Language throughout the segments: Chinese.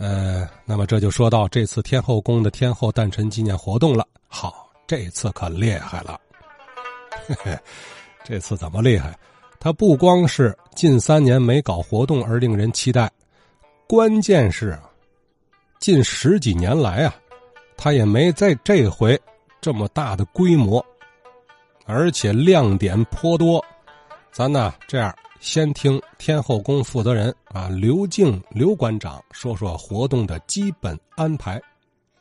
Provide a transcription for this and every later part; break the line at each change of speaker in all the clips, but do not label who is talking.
呃，那么这就说到这次天后宫的天后诞辰纪念活动了。好，这次可厉害了，这次怎么厉害？他不光是近三年没搞活动而令人期待，关键是近十几年来啊，他也没在这回这么大的规模，而且亮点颇多。咱呢这样。先听天后宫负责人啊，刘静刘馆长说说活动的基本安排。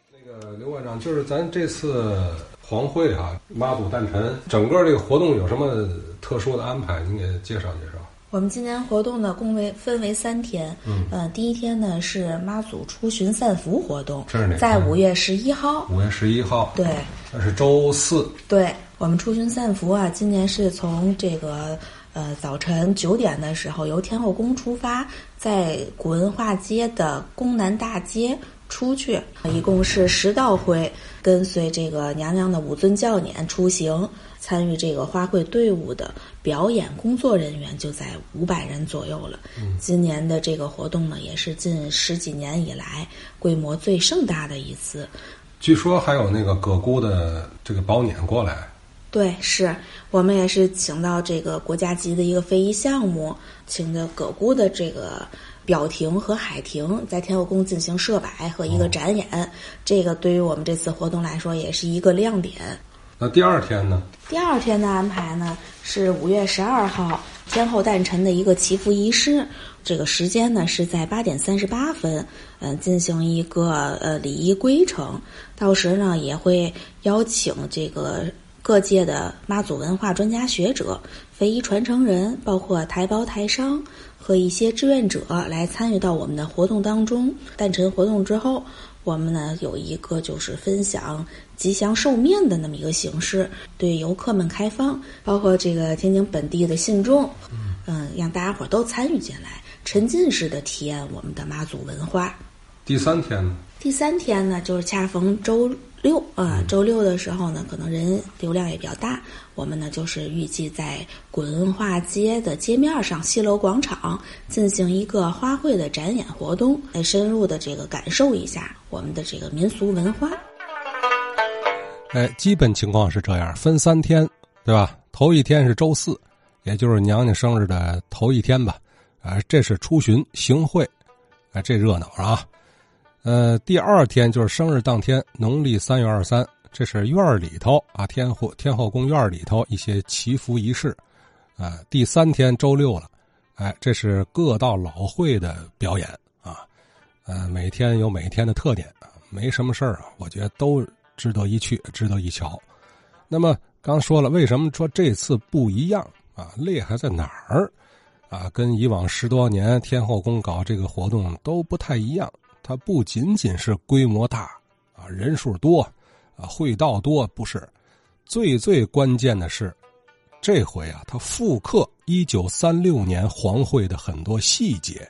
那个刘馆长，就是咱这次皇会啊妈祖诞辰，整个这个活动有什么特殊的安排？您给介绍介绍。
我们今年活动呢，共为分为三天。嗯，呃，第一天呢是妈祖出巡散福活动，
这是哪？
在五月十一号。
五月十一号。
对，
那是周四。
对我们出巡散福啊，今年是从这个。呃，早晨九点的时候，由天后宫出发，在古文化街的宫南大街出去，一共是十道会，跟随这个娘娘的五尊教辇出行，参与这个花卉队伍的表演工作人员就在五百人左右了。今年的这个活动呢，也是近十几年以来规模最盛大的一次。
据说还有那个葛姑的这个宝辇过来。
对，是我们也是请到这个国家级的一个非遗项目，请的葛沽的这个表亭和海亭在天后宫进行设摆和一个展演，这个对于我们这次活动来说也是一个亮点。
那第二天呢？
第二天的安排呢是五月十二号天后诞辰的一个祈福仪式，这个时间呢是在八点三十八分，嗯，进行一个呃礼仪规程，到时呢也会邀请这个。各界的妈祖文化专家学者、非遗传承人，包括台胞台商和一些志愿者来参与到我们的活动当中。诞辰活动之后，我们呢有一个就是分享吉祥寿面的那么一个形式，对游客们开放，包括这个天津本地的信众，嗯，让大家伙都参与进来，沉浸式的体验我们的妈祖文化。
第三天呢？
第三天呢，就是恰逢周。六啊，周六的时候呢，可能人流量也比较大。我们呢，就是预计在古文化街的街面上西楼广场进行一个花卉的展演活动，来深入的这个感受一下我们的这个民俗文化。
哎，基本情况是这样，分三天，对吧？头一天是周四，也就是娘娘生日的头一天吧。啊，这是出巡行会，啊，这热闹啊。呃，第二天就是生日当天，农历三月二三，这是院里头啊，天后天后宫院里头一些祈福仪式，啊，第三天周六了，哎，这是各道老会的表演啊，呃，每天有每天的特点，没什么事儿啊，我觉得都值得一去，值得一瞧。那么刚说了，为什么说这次不一样啊？厉害在哪儿？啊，跟以往十多年天后宫搞这个活动都不太一样。它不仅仅是规模大啊，人数多啊，会道多，不是。最最关键的是，这回啊，它复刻一九三六年黄会的很多细节，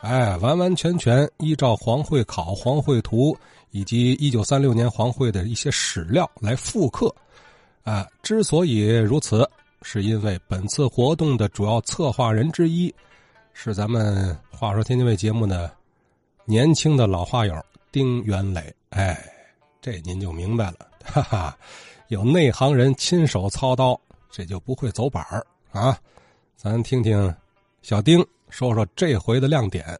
哎，完完全全依照黄会考、黄会图以及一九三六年黄会的一些史料来复刻。啊，之所以如此，是因为本次活动的主要策划人之一，是咱们话说天津卫节目的。年轻的老花友丁元磊，哎，这您就明白了，哈哈，有内行人亲手操刀，这就不会走板儿啊！咱听听小丁说说这回的亮点。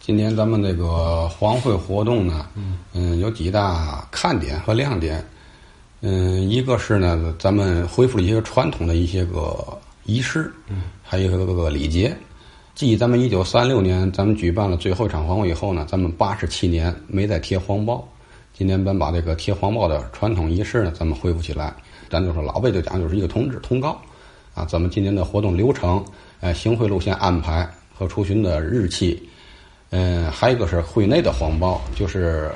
今年咱们这个黄会活动呢，嗯，有几大看点和亮点，嗯，一个是呢，咱们恢复了一些传统的一些个仪式，嗯，还有一个个礼节。继咱们一九三六年咱们举办了最后一场黄会以后呢，咱们八十七年没再贴黄包。今年咱把这个贴黄包的传统仪式呢，咱们恢复起来。咱就说老辈就讲就是一个通知通告，啊，咱们今年的活动流程，呃，行会路线安排和出巡的日期，嗯，还有一个是会内的黄包，就是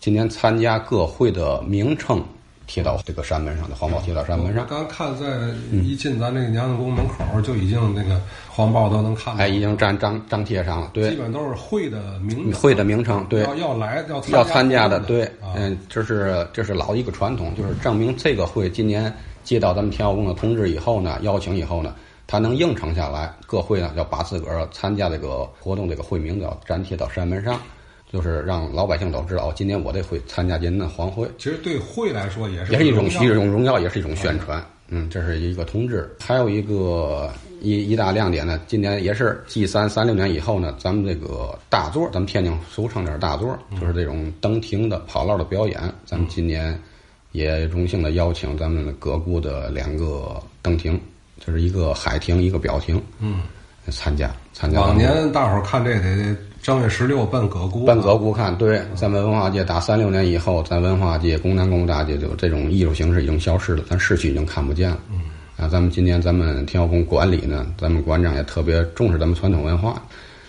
今年参加各会的名称。贴到这个山门上的黄包贴到山门上。
刚看在一进咱那个娘娘宫门口，就已经那个黄包都能看。
哎，已经粘张张贴上了。对，
基本都是会的名。
会的名称，对。
要要来
要
要
参
加
的，对。嗯，这是这是老一个传统，就是证明这个会今年接到咱们天后宫的通知以后呢，邀请以后呢，他能应承下来，各会呢要把自个儿参加这个活动这个会名要粘贴到山门上。就是让老百姓都知道，今年我得会参加您的黄会，
其实对会来说也是
也是一种一种荣耀，也是一种宣传。嗯，这是一个通知。还有一个一一大亮点呢，今年也是 G 三三六年以后呢，咱们这个大座，咱们天津俗称点大座，就是这种登亭的跑道的表演，咱们今年也荣幸的邀请咱们各沽的两个登亭，就是一个海亭，一个表亭，
嗯，
参加参加。
往年大伙儿看这得正月十六奔葛姑，
奔葛姑看，对，咱们文化界打三六年以后，咱文化界、工南工大界就这种艺术形式已经消失了，咱市区已经看不见了。嗯，啊，咱们今年咱们天后宫管理呢，咱们馆长也特别重视咱们传统文化，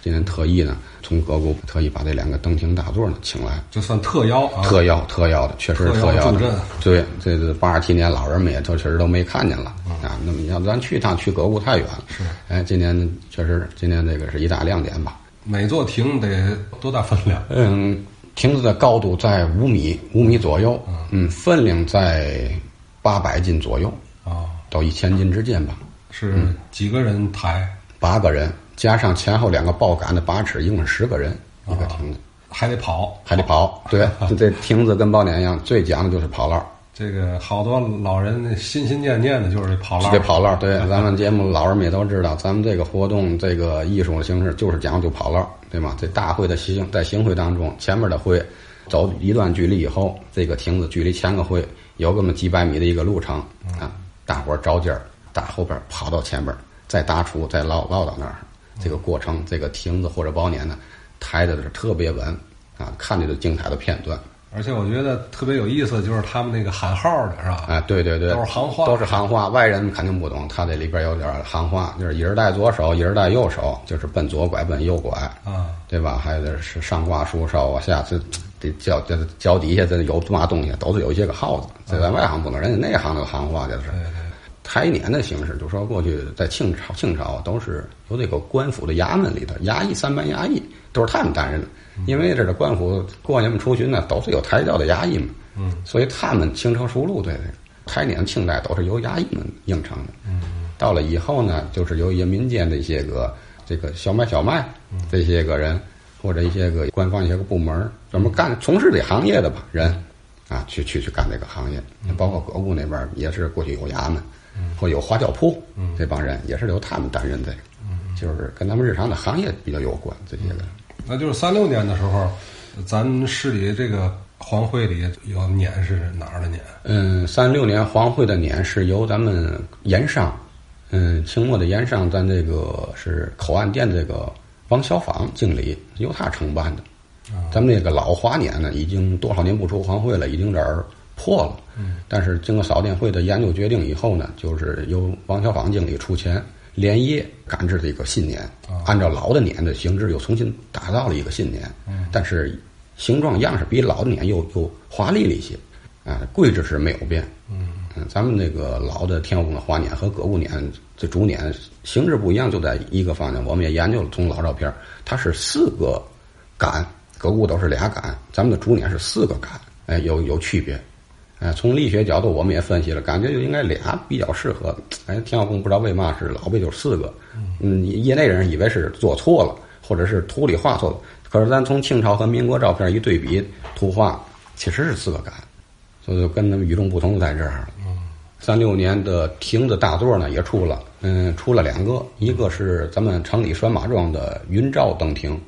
今年特意呢从葛姑特意把这两个登亭大座呢请来，
就算特邀啊，
特邀特邀的，确实是特邀的。对，这这八十七年老人们也都确实都没看见了啊。那么你要咱去一趟去葛沽太远了，
是，
哎，今年确实今年这个是一大亮点吧。
每座亭得多大分量？
嗯，亭子的高度在五米，五米左右。嗯，分量在八百斤左右，
啊，
到一千斤之间吧。
是几个人抬？
八个人加上前后两个抱杆的把尺，一共是十个人一个亭子，
还得跑，
还得跑。对，这亭子跟宝典一样，最讲的就是跑道。
这个好多老人心心念念的就是这跑道，
这跑道，对，咱们节目老人们也都知道，咱们这个活动这个艺术的形式就是讲究跑道，对吗？这大会的行在行会当中，前面的会走一段距离以后，这个亭子距离前个会有这么几百米的一个路程啊，大伙儿着劲儿，打后边跑到前边，再搭出，再捞捞到那儿，这个过程，这个亭子或者包年呢，抬的是特别稳啊，看着就精彩的片段。
而且我觉得特别有意思，就是他们那个喊号的是吧？
哎，对对对，
都是行话
都是行话，外人肯定不懂，他这里边有点行话，就是一人带左手，一人带右手，就是奔左拐，奔右拐，
啊，
对吧？还有是上挂树梢啊，下这这脚这脚底下这有嘛东西，都是有一些个号子，这在外行不懂，人家内行那个行话就是。
对对，
抬撵的形式，就说过去在清朝，清朝都是由这个官府的衙门里头，衙役三班衙役都是他们担任的，因为这个官府过年们出巡呢，都是有抬轿的衙役嘛，
嗯，
所以他们轻车熟路对这个抬撵清代都是由衙役们应承的。
嗯，
到了以后呢，就是由一些民间的一些个这个小买小卖这些个人，或者一些个官方一些个部门专门干从事这行业的吧人，啊，去去去干这个行业，包括葛固那边也是过去有衙门，或有花轿铺，这帮人也是由他们担任这个，就是跟咱们日常的行业比较有关这些个。
那就是三六年的时候，咱市里这个黄会里有年是哪儿的年？
嗯，三六年黄会的年是由咱们盐商，嗯，清末的盐商，咱这个是口岸店这个王小芳经理由他承办的。咱们那个老华年呢，已经多少年不出黄会了，已经有点儿破了。嗯，但是经过扫店会的研究决定以后呢，就是由王小芳经理出钱，连夜赶制这个新年，按照老的年的形制又重新打造了一个新年。嗯，但是形状样式比老的年又又华丽了一些，啊，规制是没有变。嗯，咱们那个老的天后宫的华年和葛物年这主年形制不一样，就在一个方面，我们也研究了，从老照片，它是四个杆，葛物都是俩杆，咱们的主年是四个杆，哎，有有区别。哎，从力学角度，我们也分析了，感觉就应该俩比较适合。哎，天后宫不知道为嘛是老辈就四个，嗯，业内人以为是做错了，或者是图里画错了。可是咱从清朝和民国照片一对比，图画其实是四个杆，所以就跟他们与众不同在这儿了。三六年的亭子大座呢也出了，嗯，出了两个，一个是咱们城里拴马庄的云照登亭，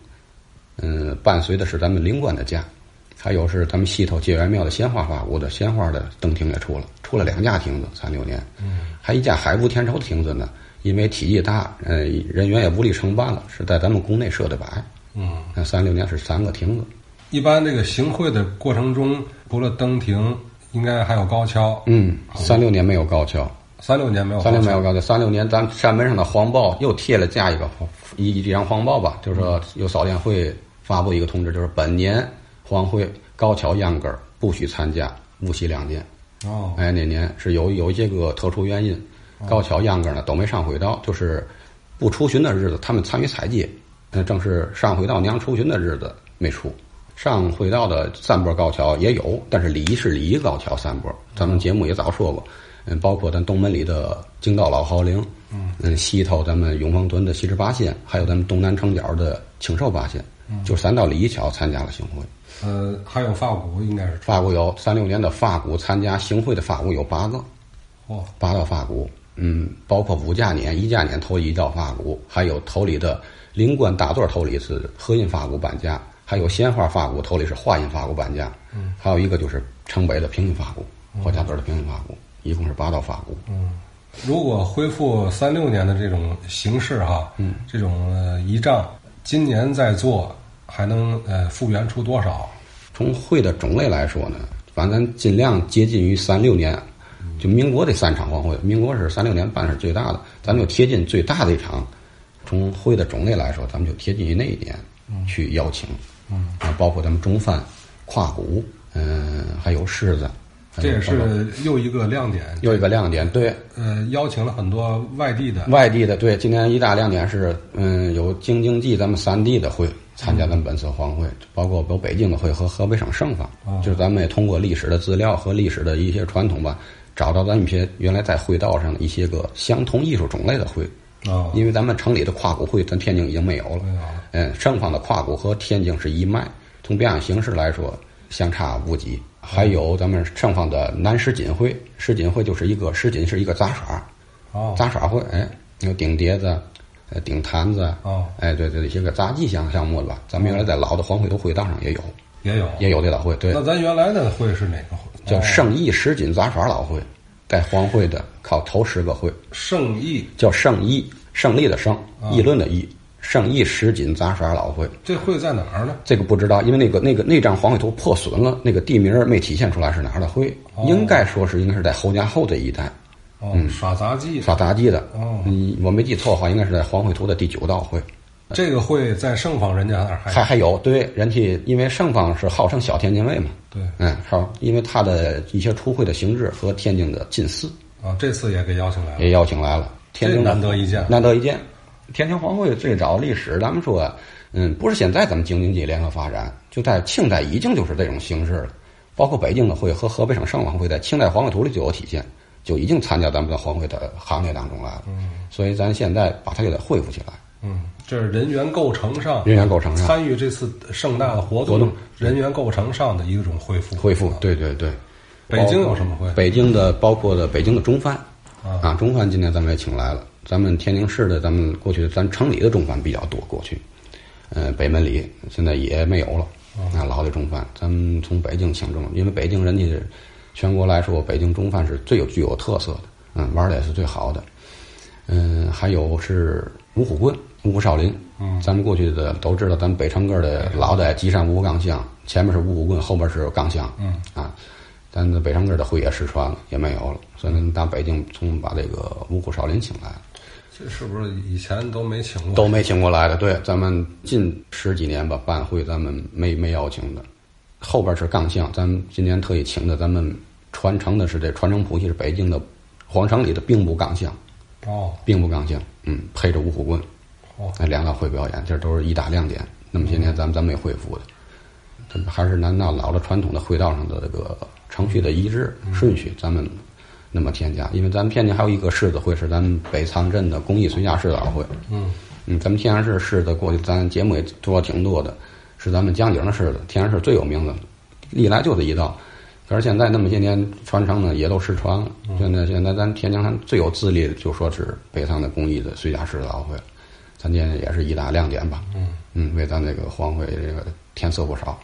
嗯，伴随的是咱们灵官的架，还有是咱们西头界元庙的鲜花花屋的鲜花的登亭也出了，出了两架亭子，三六年，嗯，还一架海福天朝的亭子呢，因为体积大，呃，人员也无力承办了，是在咱们宫内设的摆，
嗯，
那三六年是三个亭子，
一般这个行贿的过程中，除了登亭，应该还有高跷。
嗯，三六年没有高跷。
三六年没有
三六没有高跷，三六年咱山门上的黄报又贴了加一个一一张黄报吧，就是说有扫店会发布一个通知，就是本年黄会高桥秧歌儿不许参加，勿系亮剑。
哦，
哎，那年是有有一些个特殊原因，高桥秧歌呢都没上会道，就是不出巡的日子，他们参与采集，那正是上会道娘出巡的日子没出。上会道的三波高桥也有，但是礼仪是礼仪高桥三波，咱们节目也早说过，嗯，包括咱东门里的京道老号陵，嗯，西头咱们永丰屯的西直八仙，还有咱们东南城角的青寿八仙，就三道李一桥参加了行会。
呃，还有发鼓应该是
发鼓有三六年的发鼓参加行会的发鼓有八个，
哦，
八道发鼓，嗯，包括五甲年、一甲年头一道发鼓，还有头里的灵官大座头里是合印发鼓板架，还有鲜花发鼓头里是化音发鼓板架，嗯，还有一个就是城北的平行发鼓，霍家墩的平行发鼓，一共是八道发鼓。
嗯，如果恢复三六年的这种形式哈，
嗯，
这种呃仪仗，今年再做还能呃复原出多少？
从会的种类来说呢，反正咱尽量接近于三六年，就民国的三场黄会，民国是三六年办是最大的，咱们就贴近最大的一场。从会的种类来说，咱们就贴近于那一年去邀请，
嗯，
啊，包括咱们中饭、跨骨，嗯，还有狮子，
这也是又一个亮点。
又一个亮点，对，
呃，邀请了很多外地的，
外地的，对，今年一大亮点是，嗯，有京津冀咱们三地的会参加咱们本次黄会，包括有北京的会和河北省省坊，
哦
就是咱们也通过历史的资料和历史的一些传统吧，找到咱们一些原来在会道上的一些个相同艺术种类的会，
啊，
因为咱们城里的跨鼓会，咱天津已经没有了，嗯，省坊的跨鼓和天津是一脉，从表演形式来说相差无几。还有咱们省坊的南石锦会，石锦会就是一个石锦是一个杂耍，
哦，
杂耍会，哎，有顶碟子，呃，顶坛子，
哦，
哎，对对，一些个杂技项项目的吧。咱们原来在老的黄会头会道上也有，
也有
也有这老会，对
那，咱原来的会是哪个会？
叫
哦
圣义石锦杂耍老会，在黄会的靠头十个会，
圣义，
叫圣义，胜利的胜，
哦
议论的议，圣义石锦杂耍老会。
这会在哪儿呢？
这个不知道，因为那个那个那张黄会图破损了，那个地名儿没体现出来是哪儿的会，
哦
应该说是应该是在侯家后这一带
哦，耍杂技的。
耍杂技的。
哦
嗯，我没记错的话，应该是在黄会图的第九道会。
这个会在盛坊人家那儿还
还还有对人家，因为盛坊是号称小天津卫嘛，
对
嗯，好，因为他的一些出会的形制和天津的近似，
啊，这次也给邀请来了
也。邀请来了。天津的
难得一见
难得一见。天津黄会最早历史，咱们说，嗯，不是现在咱们京津冀联合发展，就在清代已经就是这种形式了。包括北京的会和河北省盛坊会在清代黄会图里就有体现，就已经参加咱们的黄会的行列当中来了。嗯，所以咱现在把它给它恢复起来。
嗯，这是人员构成上，
人员构成上
参与这次盛大的活
活动
人员构成上的一种恢复。
恢复，对对对。
北京有什么会？
北京的包括的北京的中饭
啊
啊，中饭今天咱们也请来了。咱们天津市的，咱们过去咱城里的中饭比较多，过去，呃，北门里现在也没有了啊，老的中饭，咱们从北京请中，因为北京人家是全国来说，北京中饭是最有具有特色的，嗯，玩的也是最好的。嗯，还有是五虎棍、五虎少林。
嗯
咱们过去的都知道，咱们北城根的老的吉山五虎钢箱，前面是五虎棍，后边是钢箱。
嗯
啊，咱的北城根的会也失传了，也没有了，所以咱打北京从把这个五虎少林请来了，
这是不是以前都没请过？
都没请过来的。对，咱们近十几年吧办会，咱们没没邀请的。后边是钢箱，咱们今年特意请的，咱们传承的是这传承谱系是北京的皇城里的兵部钢箱，
哦
兵部钢箱，嗯，配着五虎棍。
哦，
那两个会表演，这都是一大亮点。那么些年咱们咱没恢复的，还是按照老的传统的会道上的这个程序的一致顺序，咱们那么添加。因为咱们天津还有一个狮子会，是咱们北仓镇的公益孙家狮子老会。
嗯
嗯，咱们天津市狮子过去，咱节目也做挺多的，是咱们江景的狮子，天然市最有名的，历来就这一道。可是现在那么些年传承呢，也都失传了。现在现在咱天津还最有资历的，就说是北仓的工艺的随家狮子老会了。咱今天也是一大亮点吧。
嗯
嗯，为咱这个黄会这个添色不少。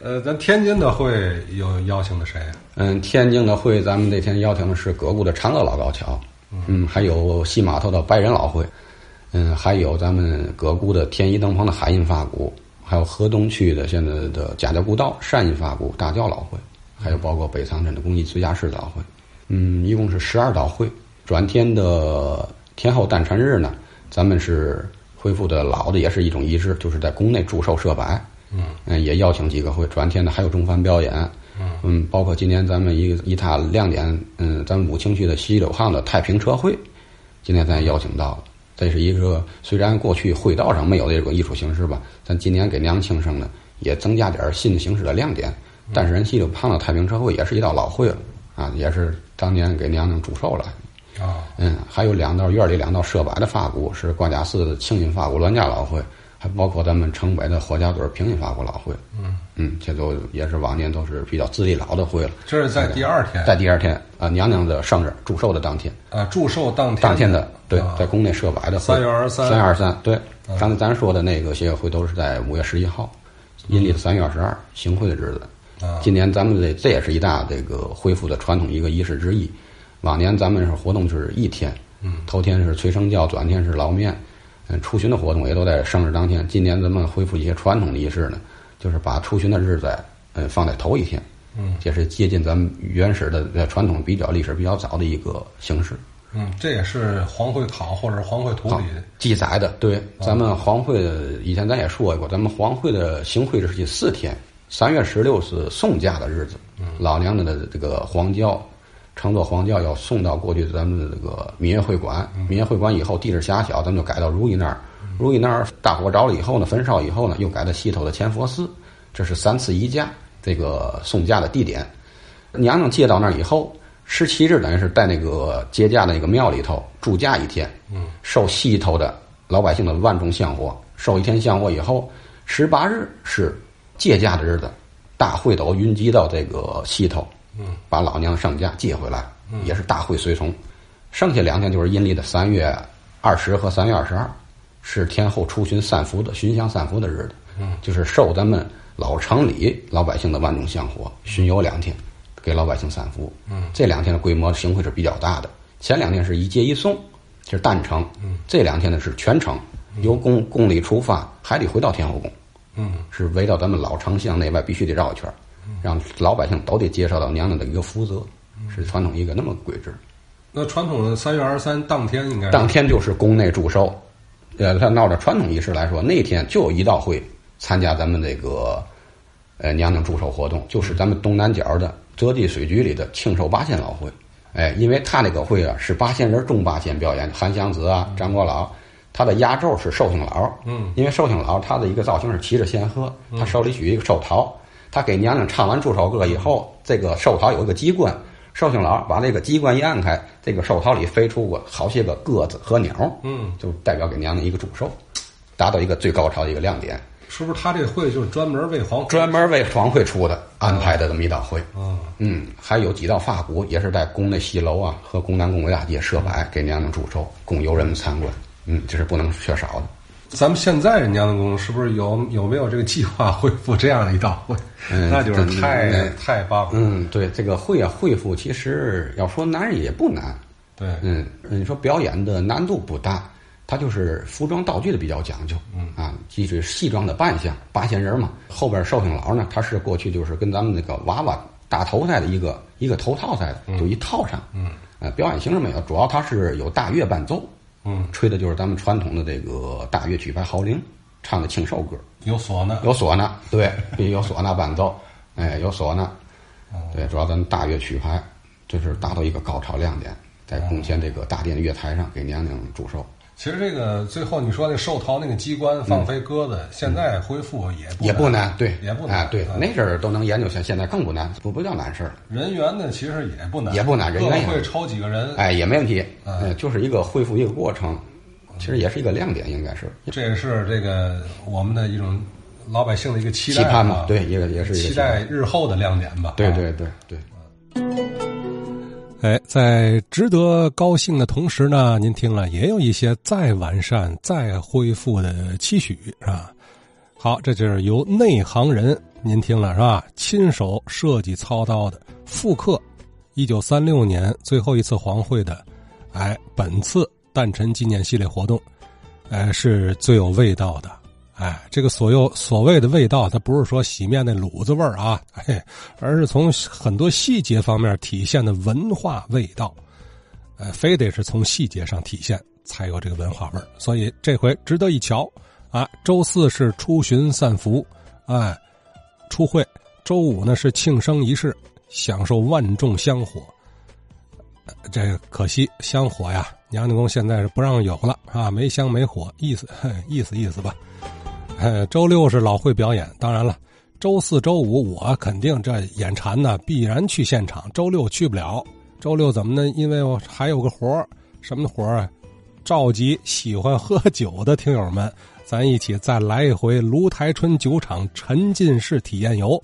呃，咱天津的会有邀请的谁？
嗯，天津的会，咱们那天邀请的是葛固的长乐老高桥，嗯，还有西码头的白人老会，嗯，还有咱们葛固的天一灯棚的海印发鼓，还有河东区的现在的家教古道单印发布大教老会，还有包括北仓镇的工艺随家师老会，嗯，一共是十二道会。转天的天后诞辰日呢，咱们是恢复的老的，也是一种仪式，就是在宫内祝寿设摆。嗯，也邀请几个会，转天呢还有中饭表演，嗯，包括今年咱们一个一大亮点，嗯，咱们武清区的西柳巷的太平车会，今天咱也邀请到了。这是一个虽然过去会道上没有这种艺术形式吧，但今年给娘庆生呢也增加点新的形式的亮点。但是人西柳胖的太平车会也是一道老会了啊，也是当年给娘娘祝寿了。
啊，
嗯，还有两道院里两道设摆的发鼓是挂家寺的庆运法鼓栾家老会，还包括咱们城北的霍家墩平民法鼓老会，嗯嗯，这都也是往年都是比较资历老的会了。
这是在第二天，
在第二天啊，娘娘的生日祝寿的当天
啊，祝寿当天
当天的对，在宫内设摆的
三月二十三，
三月二十三对。刚才咱说的那个协会会都是在五月十一号，阴历的三月二十二行会的日子。今年咱们这这也是一大这个恢复的传统一个仪式之一。往年咱们是活动就是一天，嗯头天是催生教，转天是捞面。嗯，出巡的活动也都在生日当天。今年咱们恢复一些传统的仪式呢，就是把出巡的日子，嗯，放在头一天。
嗯，
这是接近咱们原始的传统比较历史比较早的一个形式。
嗯，这也是黄会考或者黄会图里
记载的。对，咱们黄会以前咱也说过，咱们黄会的行会日期四天。三月十六是送嫁的日子，老娘子的这个黄轿。乘坐黄轿要送到过去咱们的这个民乐会馆，民乐会馆以后地势狭小，咱们就改到如意那儿。如意那儿大火着了以后呢，焚烧以后呢，又改到西头的千佛寺。这是三次移驾，这个送嫁的地点。娘娘接到那儿以后，十七日等于是在那个接驾的那个庙里头住驾一天，嗯受西头的老百姓的万众香火，受一天香火以后，十八日是接驾的日子，大会斗云集到这个西头。
嗯，
把老娘上驾接回来，也是大会随从。剩下两天就是阴历的三月二十和三月二十二，是天后出巡散福的巡香散福的日子。
嗯，
就是受咱们老城里老百姓的万众香火，巡游两天，给老百姓散福。
嗯，
这两天的规模行会是比较大的。前两天是一接一送，是单程。
嗯，
这两天呢是全程，由宫宫里出发，还得回到天后宫。
嗯，
是围绕咱们老城巷内外必须得绕一圈。让老百姓都得接受到娘娘的一个福泽，是传统一个那么规制。
那传统的三月二十三当天应该
当天就是宫内祝寿，呃，他闹着传统仪式来说，那天就有一道会参加咱们这个呃娘娘祝寿活动，就是咱们东南角的泽地水局里的庆寿八仙老会。哎，因为他那个会啊是八仙人中八仙表演，韩湘子啊、张国老，他的压轴是寿星老。
嗯，
因为寿星老他的一个造型是骑着仙鹤，他手里举一个寿桃。他给娘娘唱完祝寿歌以后，这个寿桃有一个机关，寿星老把那个机关一按开，这个寿桃里飞出过好些个鸽子和鸟，
嗯，
就代表给娘娘一个祝寿，达到一个最高潮的一个亮点。
是不是他这会就是专门为皇
专门为皇会出的安排的这么一道会？
嗯
嗯，还有几道发鼓也是在宫内西楼啊和宫南宫北大街设摆，给娘娘祝寿，供游人们参观。嗯，这是不能缺少的。
咱们现在人家的宫是不是有有没有这个计划 恢复这样的一道会？
嗯，
那就是太太棒了。
嗯，对，这个会啊恢复，其实要说难也不难。
对，
嗯，你说表演的难度不大，它就是服装道具的比较讲究。
嗯
啊，即使戏装的扮相，八仙人嘛，后边寿星老呢，他是过去就是跟咱们那个娃娃大头赛的一个一个头套赛的，就一套上。
嗯，
呃，表演形式没有，主要它是有大乐伴奏。
嗯，
吹的就是咱们传统的这个大乐曲牌号铃，唱的庆寿歌，
有唢呐，
有唢呐，对，必须有唢呐伴奏，哎，有唢呐，对，主要咱大乐曲牌，就是达到一个高潮亮点，在贡献这个大殿的月台上给娘娘祝寿。
其实这个最后你说那寿桃那个机关放飞鸽子，现在恢复也
也不难，对，
也不难，
对，那阵儿都能研究，现现在更不难，不不叫难事儿。
人员呢，其实也不难，
也不难，人员
会抽几个人，
哎，也没问题，嗯，就是一个恢复一个过程，其实也是一个亮点，应该是。
这也是这个我们的一种老百姓的一个期
待，期盼嘛，对，也也是
期待日后的亮点吧。
对对对对。
哎，在值得高兴的同时呢，您听了也有一些再完善、再恢复的期许，是吧？好，这就是由内行人您听了是吧？亲手设计操刀的复刻一九三六年最后一次黄会的，哎，本次诞辰纪念系列活动，哎，是最有味道的。哎，这个所有所谓的味道，它不是说洗面那卤子味儿啊，哎，而是从很多细节方面体现的文化味道，呃，非得是从细节上体现才有这个文化味儿。所以这回值得一瞧啊！周四是出巡散福，哎，出会；周五呢是庆生仪式，享受万众香火。这可惜香火呀，娘娘宫现在是不让有了啊，没香没火，意思意思意思吧。呃，周六是老会表演，当然了，周四周五我肯定这眼馋呢，必然去现场。周六去不了，周六怎么呢？因为我还有个活什么活啊？召集喜欢喝酒的听友们咱一起再来一回芦台春酒厂沉浸式体验游。